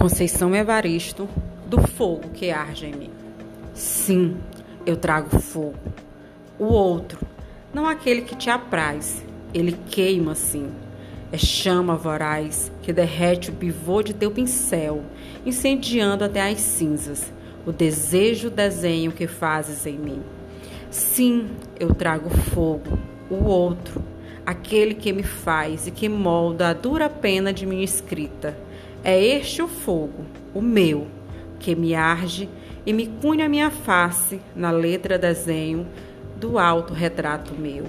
Conceição Evaristo, do fogo que arde em mim. Sim, eu trago fogo. O outro, não aquele que te apraz, ele queima sim. É chama voraz que derrete o pivô de teu pincel, incendiando até as cinzas o desejo desenho que fazes em mim. Sim, eu trago fogo, o outro, aquele que me faz e que molda a dura pena de minha escrita é este o fogo, o meu, que me arde e me cunha minha face na letra desenho do alto retrato meu.